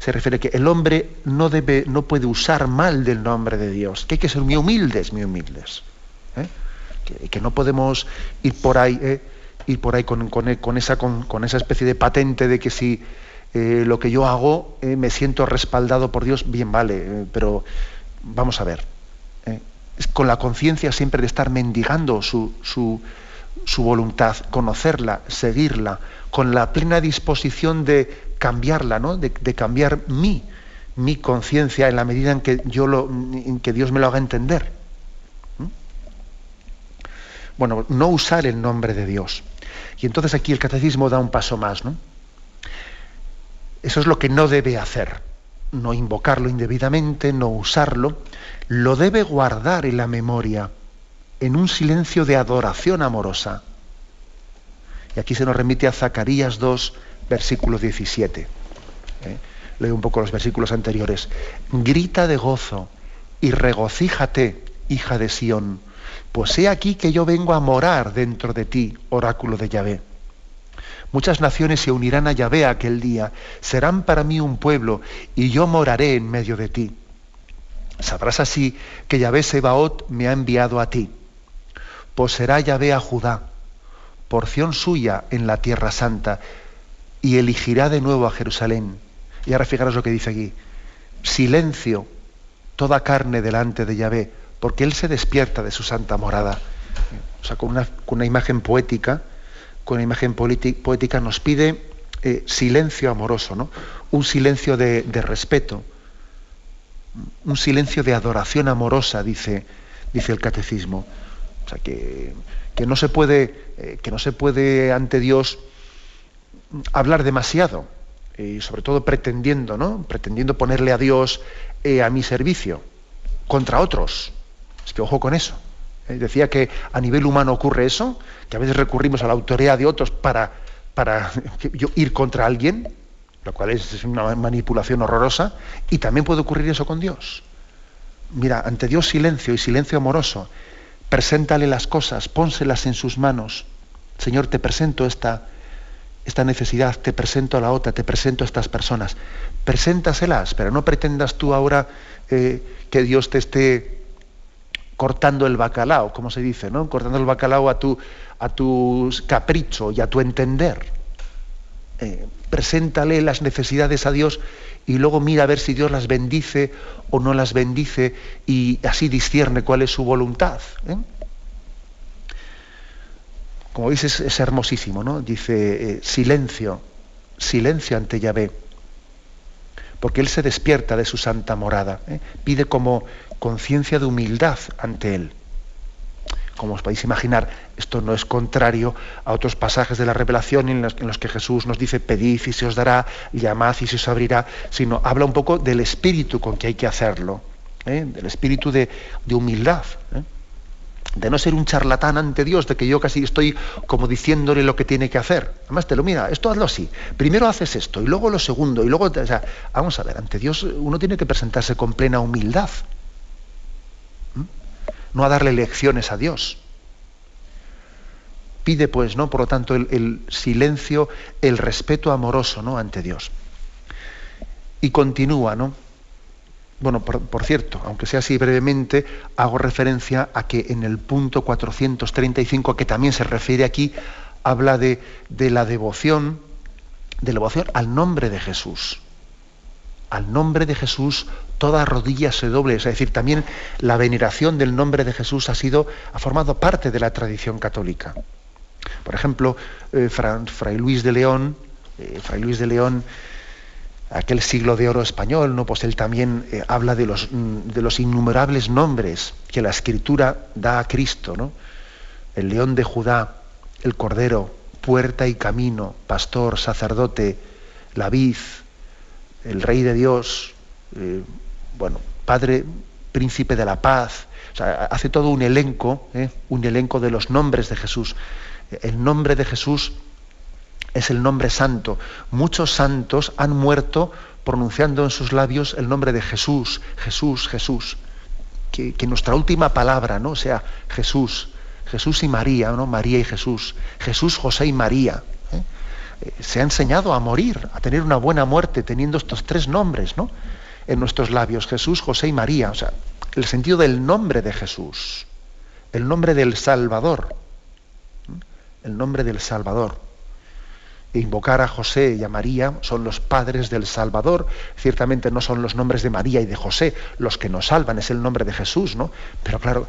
¿Eh? se refiere que el hombre no, debe, no puede usar mal del nombre de Dios, que hay que ser muy humildes, muy humildes. ¿eh? Que, no podemos ir por ahí, ¿eh? ir por ahí con, con, esa, con, esa especie de patente de que si lo que yo hago me siento respaldado por Dios, bien vale, pero vamos a ver. Con la conciencia siempre de estar mendigando su, su, su voluntad, conocerla, seguirla, con la plena disposición de cambiarla, ¿no? de, cambiar mi, mi conciencia en la medida en que, yo lo, en que Dios me lo haga entender. ¿Mm? Bueno, no usar el nombre de Dios. Y entonces aquí el catecismo da un paso más. ¿no? Eso es lo que no debe hacer. No invocarlo indebidamente, no usarlo. Lo debe guardar en la memoria, en un silencio de adoración amorosa. Y aquí se nos remite a Zacarías 2, versículo 17. ¿eh? Leo un poco los versículos anteriores. Grita de gozo, y regocíjate, hija de Sión, pues he aquí que yo vengo a morar dentro de ti, oráculo de Yahvé. Muchas naciones se unirán a Yahvé aquel día, serán para mí un pueblo, y yo moraré en medio de ti. Sabrás así que Yahvé Sebaot me ha enviado a ti. Poserá Yahvé a Judá, porción suya en la tierra santa, y elegirá de nuevo a Jerusalén. Y ahora fijaros lo que dice aquí. Silencio toda carne delante de Yahvé, porque Él se despierta de su santa morada. O sea, con una, imagen poética, con una imagen poética nos pide eh, silencio amoroso, ¿no? Un silencio de, respeto, un silencio de adoración amorosa, dice, dice el catecismo. O sea, que, no se puede, eh, que no se puede ante Dios hablar demasiado, y sobre todo pretendiendo, ¿no? Pretendiendo ponerle a Dios eh, a mi servicio contra otros. Es que ojo con eso. Eh, decía que a nivel humano ocurre eso, que a veces recurrimos a la autoridad de otros para, para ir contra alguien, lo cual es una manipulación horrorosa, y también puede ocurrir eso con Dios. Mira, ante Dios silencio y silencio amoroso. Preséntale las cosas, pónselas en sus manos. Señor, te presento esta, esta necesidad, te presento a la otra, te presento a estas personas. Preséntaselas, pero no pretendas tú ahora eh, que Dios te esté cortando el bacalao, como se dice, ¿no? Cortando el bacalao a tu, a tu capricho y a tu entender. Eh, preséntale las necesidades a Dios y luego mira a ver si Dios las bendice o no las bendice y así discierne cuál es su voluntad. ¿eh? Como veis es, hermosísimo, ¿no? Dice, eh, silencio, silencio ante Yahvé, porque Él se despierta de su santa morada, ¿eh? pide como conciencia de humildad ante Él. Como os podéis imaginar, esto no es contrario a otros pasajes de la revelación en los, que Jesús nos dice, pedid y se os dará, llamad y se os abrirá, sino habla un poco del espíritu con que hay que hacerlo, ¿eh? del espíritu de, de humildad de no ser un charlatán ante Dios, de que yo casi estoy como diciéndole lo que tiene que hacer. Además te lo mira, esto hazlo así. Primero haces esto y luego lo segundo y luego, o sea, vamos a ver, ante Dios uno tiene que presentarse con plena humildad. ¿Mm? No a darle lecciones a Dios. Pide pues, ¿no? Por lo tanto, el, el silencio, el respeto amoroso, ¿no? ante Dios. Y continúa, ¿no? Bueno, por, cierto, aunque sea así brevemente, hago referencia a que en el punto 435, que también se refiere aquí, habla de, la devoción, de la devoción al nombre de Jesús. Al nombre de Jesús toda rodilla se doble. Es decir, también la veneración del nombre de Jesús ha sido, ha formado parte de la tradición católica. Por ejemplo, eh, Fray Luis de León, eh, Fray Luis de León aquel siglo de oro español, ¿no? pues él también eh, habla de los, mm, de los, innumerables nombres que la escritura da a Cristo, ¿no? El león de Judá, el cordero, puerta y camino, pastor, sacerdote, la vid, el rey de Dios, eh, bueno, padre, príncipe de la paz. Hace todo un elenco, ¿eh? un elenco de los nombres de Jesús. El nombre de Jesús es el nombre santo. Muchos santos han muerto pronunciando en sus labios el nombre de Jesús, Jesús, Jesús. Que, nuestra última palabra no sea Jesús, Jesús y María, ¿no? María y Jesús, Jesús, José y María. ¿eh? Eh, se ha enseñado a morir, a tener una buena muerte, teniendo estos tres nombres ¿no? en nuestros labios, Jesús, José y María. O sea, el sentido del nombre de Jesús, el nombre del Salvador, el nombre del Salvador invocar a José y a María son los padres del Salvador. Ciertamente no son los nombres de María y de José los que nos salvan, es el nombre de Jesús, ¿no? Pero claro,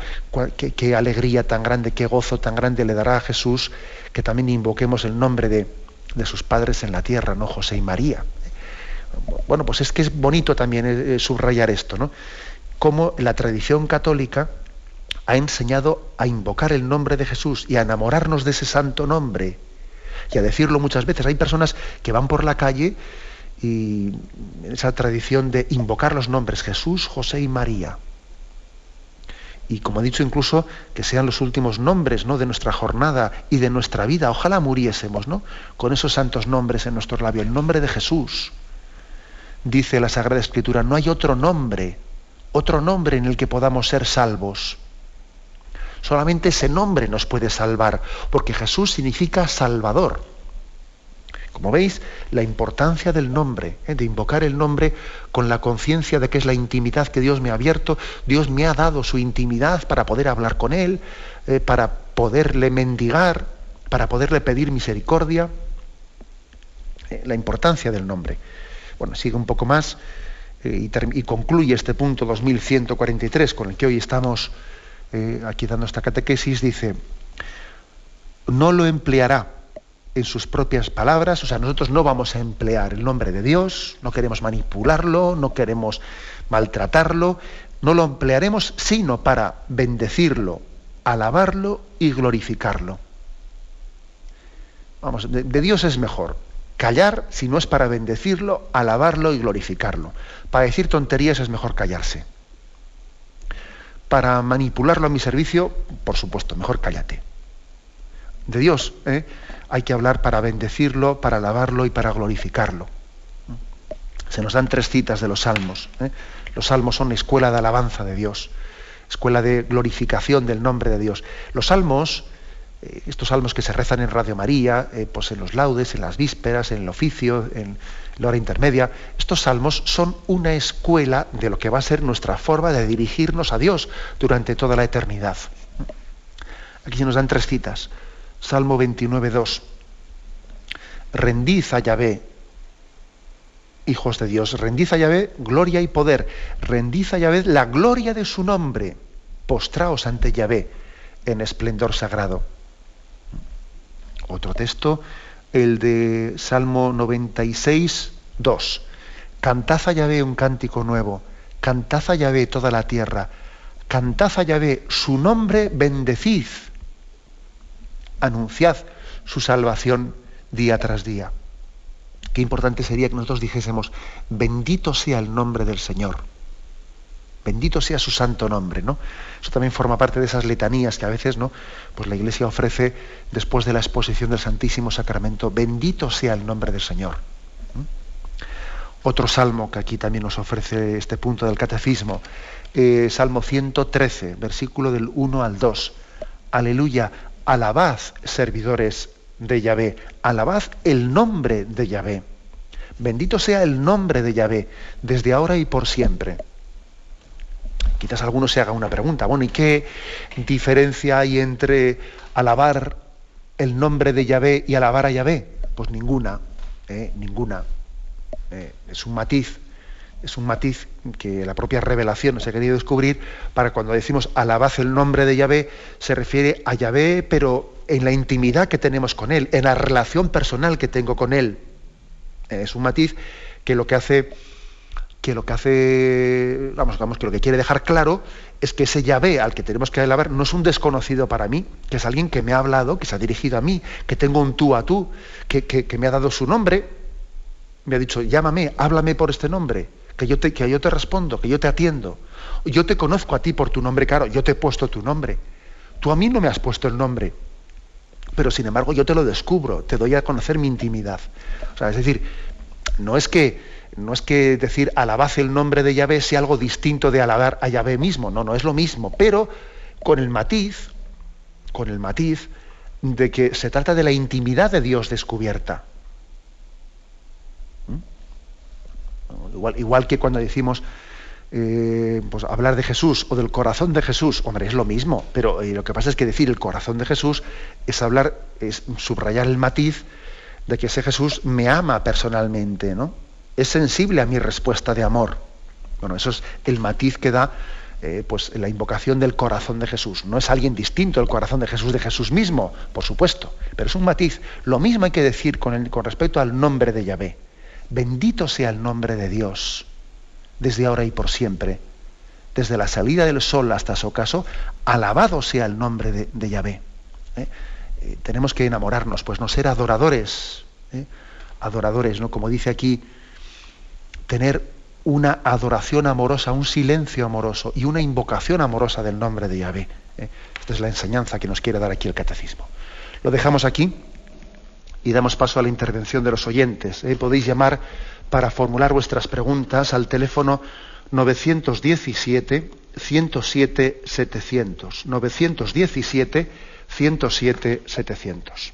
qué, alegría tan grande, qué gozo tan grande le dará a Jesús que también invoquemos el nombre de, de sus padres en la tierra, ¿no? José y María. Bueno, pues es que es bonito también eh, eh, subrayar esto, ¿no? Cómo la tradición católica ha enseñado a invocar el nombre de Jesús y a enamorarnos de ese santo nombre y a decirlo muchas veces. Hay personas que van por la calle y esa tradición de invocar los nombres Jesús, José y María. Y como he dicho incluso, que sean los últimos nombres ¿no? de nuestra jornada y de nuestra vida. Ojalá muriésemos ¿no? con esos santos nombres en nuestro labio. El nombre de Jesús. Dice la Sagrada Escritura, no hay otro nombre otro nombre en el que podamos ser salvos. Solamente ese nombre nos puede salvar, porque Jesús significa Salvador. Como veis, la importancia del nombre, ¿eh? de invocar el nombre con la conciencia de que es la intimidad que Dios me ha abierto, Dios me ha dado su intimidad para poder hablar con Él, eh, para poderle mendigar, para poderle pedir misericordia. Eh, la importancia del nombre. Bueno, sigue un poco más y, y, concluye este punto 2143 con el que hoy estamos aquí dando esta catequesis, dice, no lo empleará en sus propias palabras, o sea, nosotros no vamos a emplear el nombre de Dios, no queremos manipularlo, no queremos maltratarlo, no lo emplearemos sino para bendecirlo, alabarlo y glorificarlo. Vamos, de, de Dios es mejor callar si no es para bendecirlo, alabarlo y glorificarlo. Para decir tonterías es mejor callarse. Para manipularlo a mi servicio, por supuesto, mejor cállate. De Dios, ¿eh? hay que hablar para bendecirlo, para alabarlo y para glorificarlo. Se nos dan tres citas de los salmos. ¿eh? Los salmos son escuela de alabanza de Dios, escuela de glorificación del nombre de Dios. Los salmos, eh, estos salmos que se rezan en Radio María, eh, pues en los laudes, en las vísperas, en el oficio, en la hora intermedia, estos salmos son una escuela de lo que va a ser nuestra forma de dirigirnos a Dios durante toda la eternidad. Aquí se nos dan tres citas. Salmo 29.2. Rendid a Yahvé, hijos de Dios, rendid a Yahvé gloria y poder, rendid a Yahvé la gloria de su nombre, postraos ante Yahvé en esplendor sagrado. Otro texto, el de Salmo 96, 2. Cantad a Yahvé un cántico nuevo, cantad a Yahvé toda la tierra, cantad a Yahvé su nombre, bendecid anunciad su salvación día tras día. Qué importante sería que nosotros dijésemos, bendito sea el nombre del Señor. Bendito sea su santo nombre, ¿no? Eso también forma parte de esas letanías que a veces, ¿no? Pues la Iglesia ofrece después de la exposición del Santísimo Sacramento. Bendito sea el nombre del Señor. Otro salmo que aquí también nos ofrece este punto del catecismo, eh, Salmo 113, versículo del 1 al 2. Aleluya, alabad servidores de Yahvé, alabad el nombre de Yahvé. Bendito sea el nombre de Yahvé, desde ahora y por siempre. Quizás alguno se haga una pregunta, bueno, ¿y qué diferencia hay entre alabar el nombre de Yahvé y alabar a Yahvé? Pues ninguna, ¿eh? ninguna. Eh, es un matiz es un matiz que la propia revelación nos ha querido descubrir para cuando decimos alabad el nombre de Yahvé, se refiere a Yahvé, pero en la intimidad que tenemos con Él, en la relación personal que tengo con Él. Es un matiz que lo que hace, que lo que hace, vamos, que lo que quiere dejar claro es que ese Yahvé al que tenemos que alabar no es un desconocido para mí, que es alguien que me ha hablado, que se ha dirigido a mí, que tengo un tú a tú, que, que me ha dado su nombre, me ha dicho, llámame, háblame por este nombre que yo, te, que yo te respondo, que yo te atiendo. Yo te conozco a ti por tu nombre, claro, yo te he puesto tu nombre. Tú a mí no me has puesto el nombre, pero sin embargo yo te lo descubro, te doy a conocer mi intimidad. O sea, es decir, no es que, no es que decir alabad el nombre de Yahvé sea algo distinto de alabar a Yahvé mismo, no, no es lo mismo, pero con el matiz, con el matiz de que se trata de la intimidad de Dios descubierta. Igual, que cuando decimos eh, pues hablar de Jesús o del corazón de Jesús, hombre, es lo mismo, pero eh, lo que pasa es que decir el corazón de Jesús es hablar, es subrayar el matiz de que ese Jesús me ama personalmente, ¿no? Es sensible a mi respuesta de amor. Bueno, eso es el matiz que da eh, pues la invocación del corazón de Jesús. No es alguien distinto el corazón de Jesús de Jesús mismo, por supuesto, pero es un matiz. Lo mismo hay que decir con, respecto al nombre de Yahvé. Bendito sea el nombre de Dios, desde ahora y por siempre. Desde la salida del sol hasta su ocaso, alabado sea el nombre de, Yahvé. ¿eh? Eh, tenemos que enamorarnos, pues no ser adoradores, adoradores, ¿no? Como dice aquí, tener una adoración amorosa, un silencio amoroso y una invocación amorosa del nombre de Yahvé. Esta es la enseñanza que nos quiere dar aquí el catecismo. Lo dejamos aquí y damos paso a la intervención de los oyentes. ¿eh? Podéis llamar para formular vuestras preguntas al teléfono 917 107 700. 917 107 700.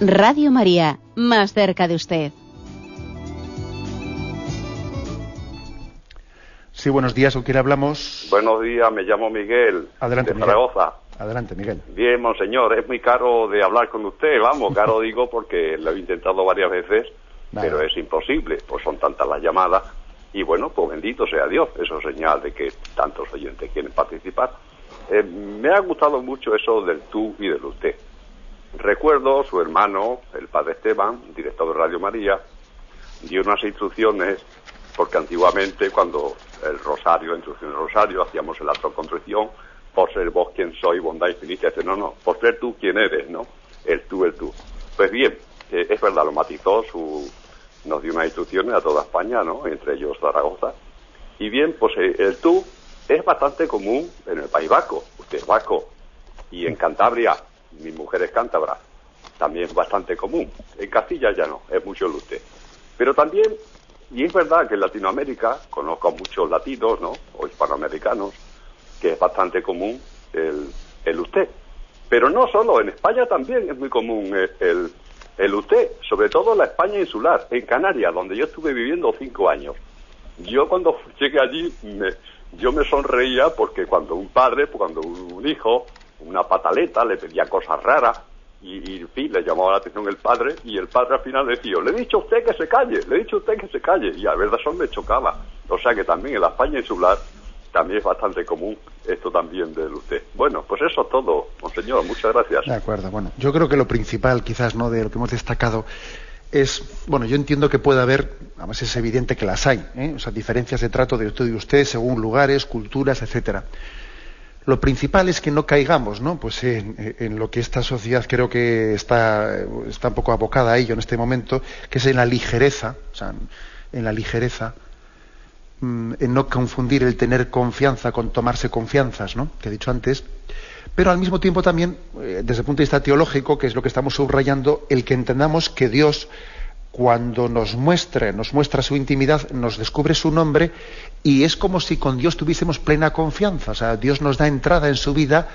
Radio María, más cerca de usted. Sí, buenos días, ¿con quién hablamos? Buenos días, me llamo Miguel, Adelante, de Zaragoza. Adelante, Miguel. Bien, monseñor, es muy caro de hablar con usted, vamos, caro digo porque lo he intentado varias veces, pero es imposible, pues son tantas las llamadas. Y bueno, pues bendito sea Dios, eso es señal de que tantos oyentes quieren participar. Eh, me ha gustado mucho eso del tú y del usted. Recuerdo su hermano, el padre Esteban, director de Radio María, dio unas instrucciones, porque antiguamente cuando el rosario, la instrucción del rosario, hacíamos el acto de contrición, por ser vos quien soy, bondad infinita, no, no, por ser tú quien eres, ¿no? El tú, el tú. Pues bien, eh, es verdad, lo matizó, su, nos dio unas instrucciones a toda España, ¿no? Entre ellos Zaragoza. Y bien, pues eh, el tú es bastante común en el País Vasco, usted es vasco, y en Cantabria, mi mujer es cántabra, también es bastante común. En Castilla ya no, es mucho el usted. Pero también, y es verdad que en Latinoamérica, conozco a muchos latinos, ¿no? O hispanoamericanos, que es bastante común el, el usted. Pero no solo, en España también es muy común el, el, usted, sobre todo en la España insular, en Canarias, donde yo estuve viviendo cinco años. Yo cuando llegué allí, me, yo me sonreía porque cuando un padre, cuando un hijo, una pataleta, le pedía cosas raras, y, y, en fin, le llamaba la atención el padre, y el padre al final decía, le he dicho a usted que se calle, le he dicho a usted que se calle, y a verdad eso me chocaba. O sea que también en la España insular también es bastante común esto también del usted. Bueno, pues eso es todo, monseñor, muchas gracias. De acuerdo, bueno, yo creo que lo principal quizás no de lo que hemos destacado es, bueno, yo entiendo que puede haber, además es evidente que las hay, ¿eh? o sea, diferencias de trato de usted y usted según lugares, culturas, etcétera. Lo principal es que no caigamos, ¿no? Pues en, lo que esta sociedad creo que está, está un poco abocada a ello en este momento, que es en la ligereza, o sea, en la ligereza, Mm, en no confundir el tener confianza con tomarse confianzas, ¿no? que he dicho antes, pero al mismo tiempo también, eh, desde el punto de vista teológico, que es lo que estamos subrayando, el que entendamos que Dios, cuando nos muestre, nos muestra su intimidad, nos descubre su nombre, y es como si con Dios tuviésemos plena confianza. O sea, Dios nos da entrada en su vida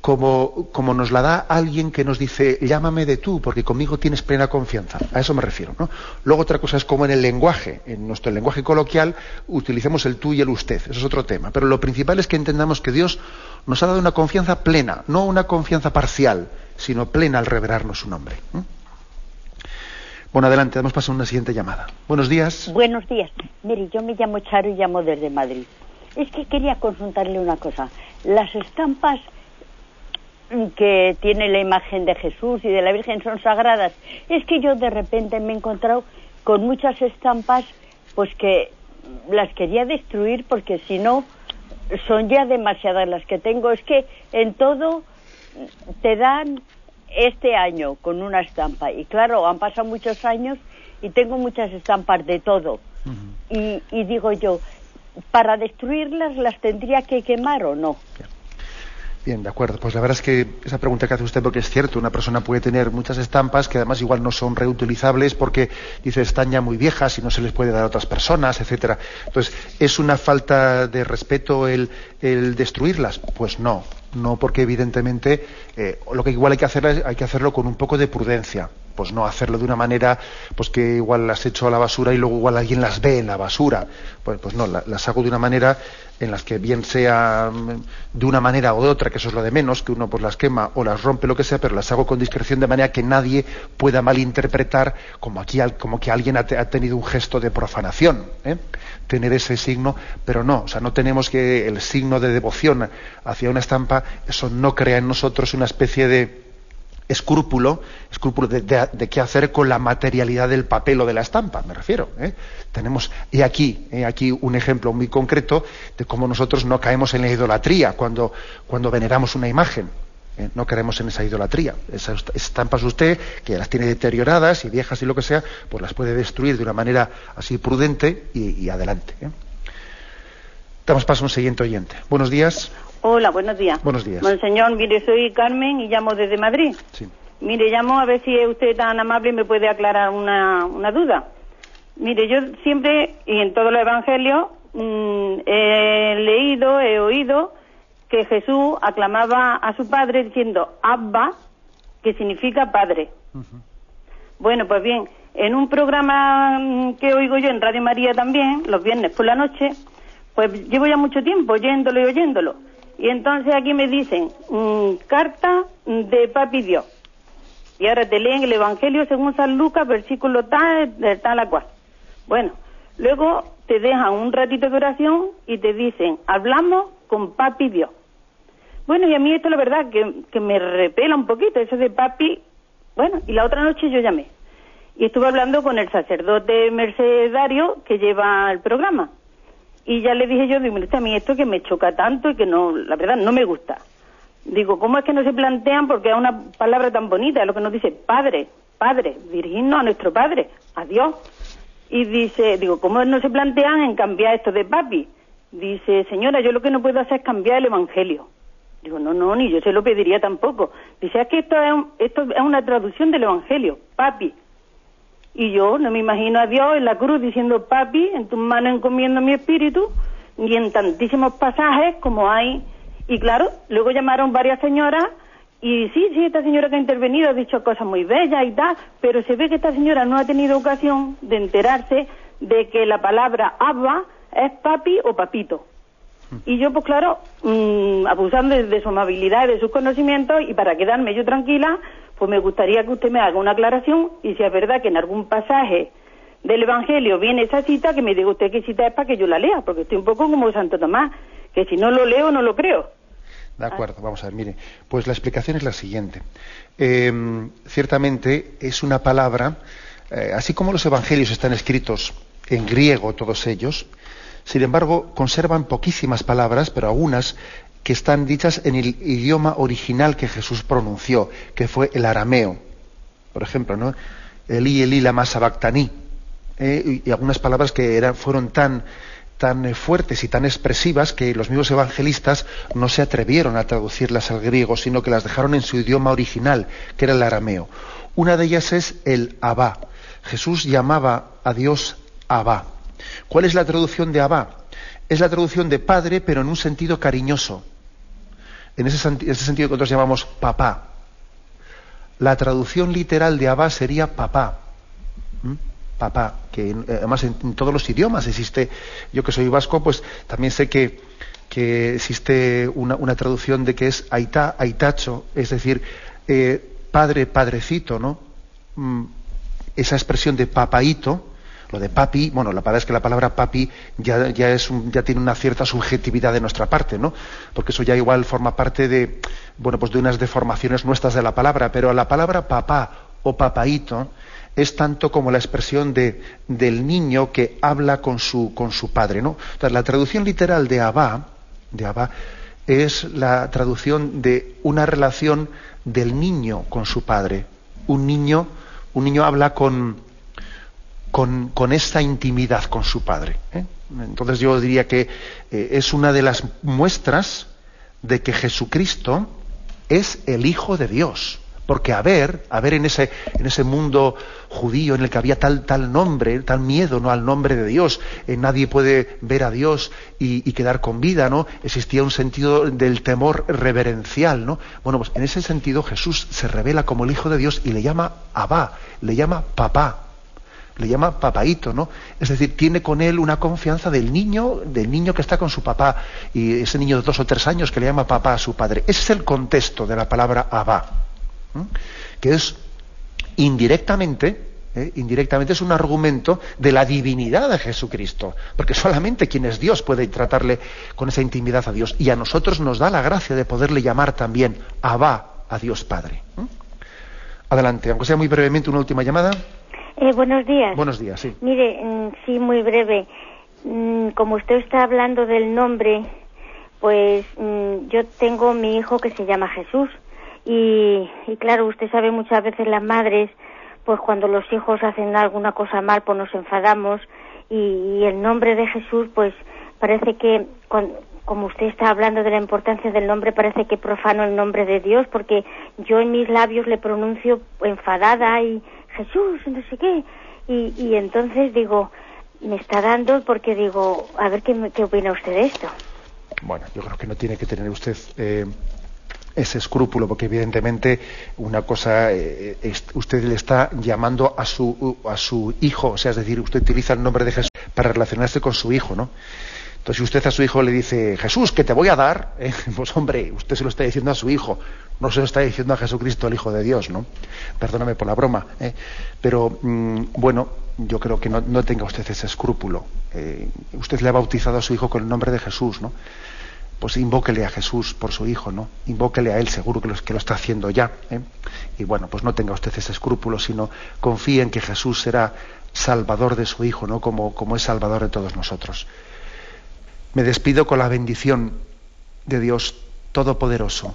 como, como, nos la da alguien que nos dice, llámame de tú, porque conmigo tienes plena confianza. A eso me refiero. ¿no? Luego otra cosa es como en el lenguaje, en nuestro lenguaje coloquial, utilicemos el tú y el usted. Eso es otro tema. Pero lo principal es que entendamos que Dios nos ha dado una confianza plena, no una confianza parcial, sino plena al revelarnos su nombre. Bueno, adelante, damos paso a una siguiente llamada. Buenos días. Buenos días. Mire, yo me llamo Charo y llamo desde Madrid. Es que quería consultarle una cosa. Las estampas que tiene la imagen de Jesús y de la Virgen son sagradas. Es que yo de repente me he encontrado con muchas estampas pues que las quería destruir porque si no son ya demasiadas las que tengo. Es que en todo te dan este año con una estampa y claro, han pasado muchos años y tengo muchas estampas de todo. y, y digo yo, para destruirlas las tendría que quemar o no. Bien, de acuerdo. Pues la verdad es que esa pregunta que hace usted, porque es cierto, una persona puede tener muchas estampas que además igual no son reutilizables porque dice están ya muy viejas y no se les puede dar a otras personas, etcétera. Entonces, ¿es una falta de respeto el, destruirlas? Pues no, no porque evidentemente eh, lo que igual hay que hacer hay que hacerlo con un poco de prudencia pues no hacerlo de una manera pues que igual las echo a la basura y luego igual alguien las ve en la basura. Pues, pues no, las hago de una manera en las que bien sea mm, de una manera o de otra, que eso es lo de menos, que uno pues las quema o las rompe, lo que sea, pero las hago con discreción de manera que nadie pueda malinterpretar como, aquí, como que alguien ha, tenido un gesto de profanación, ¿eh? tener ese signo, pero no, o sea, no tenemos que el signo de devoción hacia una estampa, eso no crea en nosotros una especie de escrúpulo, escrúpulo de, qué hacer con la materialidad del papel o de la estampa, me refiero. ¿eh? Tenemos, y aquí, aquí un ejemplo muy concreto de cómo nosotros no caemos en la idolatría cuando, cuando veneramos una imagen. ¿eh? No caemos en esa idolatría. Esas estampas usted, que las tiene deterioradas y viejas y lo que sea, pues las puede destruir de una manera así prudente y, adelante. ¿eh? Damos paso a un siguiente oyente. Buenos días. Hola, buenos días. Buenos días. señor, mire, soy Carmen y llamo desde Madrid. Sí. Mire, llamo a ver si usted tan amable y me puede aclarar una, una duda. Mire, yo siempre, y en todos los evangelios, mm, he leído, he oído que Jesús aclamaba a su padre diciendo Abba, que significa padre. Bueno, pues bien, en un programa mm, que oigo yo en Radio María también, los viernes por la noche, pues llevo ya mucho tiempo oyéndolo y oyéndolo. Y entonces aquí me dicen, mm, carta de papi Dios. Y ahora te leen el Evangelio según San Lucas, versículo tal, tal a cual. Bueno, luego te dejan un ratito de oración y te dicen, hablamos con papi Dios. Bueno, y a mí esto la verdad que, que me repela un poquito, eso de papi. Bueno, y la otra noche yo llamé. Y estuve hablando con el sacerdote mercedario que lleva el programa. Y ya le dije yo, digo, a mí esto que me choca tanto y que no, la verdad, no me gusta. Digo, ¿cómo es que no se plantean? Porque es una palabra tan bonita, es lo que nos dice Padre, Padre, dirigirnos a nuestro Padre, a Dios. Y dice, digo, ¿cómo no se plantean en cambiar esto de papi? Dice, señora, yo lo que no puedo hacer es cambiar el Evangelio. Digo, no, no, ni yo se lo pediría tampoco. Dice, es que esto es, esto es una traducción del Evangelio, papi. Y yo no me imagino a Dios en la cruz diciendo, papi, en tus manos encomiendo mi espíritu, y en tantísimos pasajes como hay. Y claro, luego llamaron varias señoras y sí, sí, esta señora que ha intervenido ha dicho cosas muy bellas y tal, pero se ve que esta señora no ha tenido ocasión de enterarse de que la palabra Abba es papi o papito. Y yo, pues claro, mm, abusando de, su amabilidad y de sus conocimientos, y para quedarme yo tranquila, pues me gustaría que usted me haga una aclaración y si es verdad que en algún pasaje del Evangelio viene esa cita, que me diga usted qué cita es para que yo la lea, porque estoy un poco como Santo Tomás, que si no lo leo no lo creo. De acuerdo, vamos a ver, mire, pues la explicación es la siguiente. Em, ciertamente es una palabra, eh, así como los evangelios están escritos en griego todos ellos, sin embargo conservan poquísimas palabras, pero algunas que están dichas en el idioma original que Jesús pronunció, que fue el arameo. Por ejemplo, ¿no? Elí, Elí, lama sabactaní. Eh, y algunas palabras que eran, fueron tan, tan eh, fuertes y tan expresivas que los mismos evangelistas no se atrevieron a traducirlas al griego, sino que las dejaron en su idioma original, que era el arameo. Una de ellas es el Abba. Jesús llamaba a Dios Abba. ¿Cuál es la traducción de Abba? Es la traducción de padre, pero en un sentido cariñoso. En ese, sentido que nosotros llamamos papá. La traducción literal de Abba sería papá. ¿Mm? Papá, que además en, todos los idiomas existe, yo que soy vasco, pues también sé que, existe una, traducción de que es aita, aitacho, es decir, eh, padre, padrecito, ¿no? Mm, esa expresión de papaito, lo de papi, bueno, la verdad es que la palabra papi ya, ya, tiene una cierta subjetividad de nuestra parte, ¿no? Porque eso ya igual forma parte de, bueno, pues de unas deformaciones nuestras de la palabra, pero la palabra papá o papaito es tanto como la expresión de, del niño que habla con su, con su padre, ¿no? Entonces, la traducción literal de Abba, de Abba, es la traducción de una relación del niño con su padre. Un niño, un niño habla con, con, esta intimidad con su padre. ¿eh? Entonces yo diría que eh, es una de las muestras de que Jesucristo es el Hijo de Dios, Porque a ver, a ver en ese, en ese mundo judío en el que había tal, tal nombre, tal miedo ¿no? al nombre de Dios, eh, nadie puede ver a Dios y, y, quedar con vida, ¿no? Existía un sentido del temor reverencial, ¿no? Bueno, pues en ese sentido Jesús se revela como el Hijo de Dios y le llama Abba, le llama papá le llama papaito, ¿no? Es decir, tiene con él una confianza del niño, del niño que está con su papá, y ese niño de dos o tres años que le llama papá a su padre. Ese es el contexto de la palabra Abba, que es indirectamente, ¿eh? indirectamente es un argumento de la divinidad de Jesucristo, porque solamente quien es Dios puede tratarle con esa intimidad a Dios, y a nosotros nos da la gracia de poderle llamar también Abba a Dios Padre. Adelante, aunque sea muy brevemente una última llamada. Eh, buenos días. Buenos días, sí. Mire, mm, sí, muy breve. Mm, como usted está hablando del nombre, pues mm, yo tengo mi hijo que se llama Jesús. Y, y claro, usted sabe muchas veces las madres, pues cuando los hijos hacen alguna cosa mal, pues nos enfadamos. Y, y el nombre de Jesús, pues parece que, como usted está hablando de la importancia del nombre, parece que profano el nombre de Dios, porque yo en mis labios le pronuncio enfadada y Jesús, no sé qué. Y, y entonces digo, me está dando porque digo, a ver qué, qué opina usted de esto. Bueno, yo creo que no tiene que tener usted eh, ese escrúpulo, porque evidentemente una cosa, eh, es, usted le está llamando a su, a su hijo, o sea, es decir, usted utiliza el nombre de Jesús para relacionarse con su hijo, ¿no? Entonces, si usted a su hijo le dice, Jesús, que te voy a dar, eh, pues hombre, usted se lo está diciendo a su hijo, no se está diciendo a Jesucristo, el Hijo de Dios, ¿no? Perdóname por la broma, ¿eh? pero mm, bueno, yo creo que no, tenga usted ese escrúpulo. Eh, usted le ha bautizado a su hijo con el nombre de Jesús, ¿no? Pues invóquele a Jesús por su hijo, ¿no? Invóquele a él, seguro que lo, que lo está haciendo ya. ¿eh? Y bueno, pues no tenga usted ese escrúpulo, sino confíe en que Jesús será salvador de su hijo, ¿no? Como, como es salvador de todos nosotros. Me despido con la bendición de Dios Todopoderoso,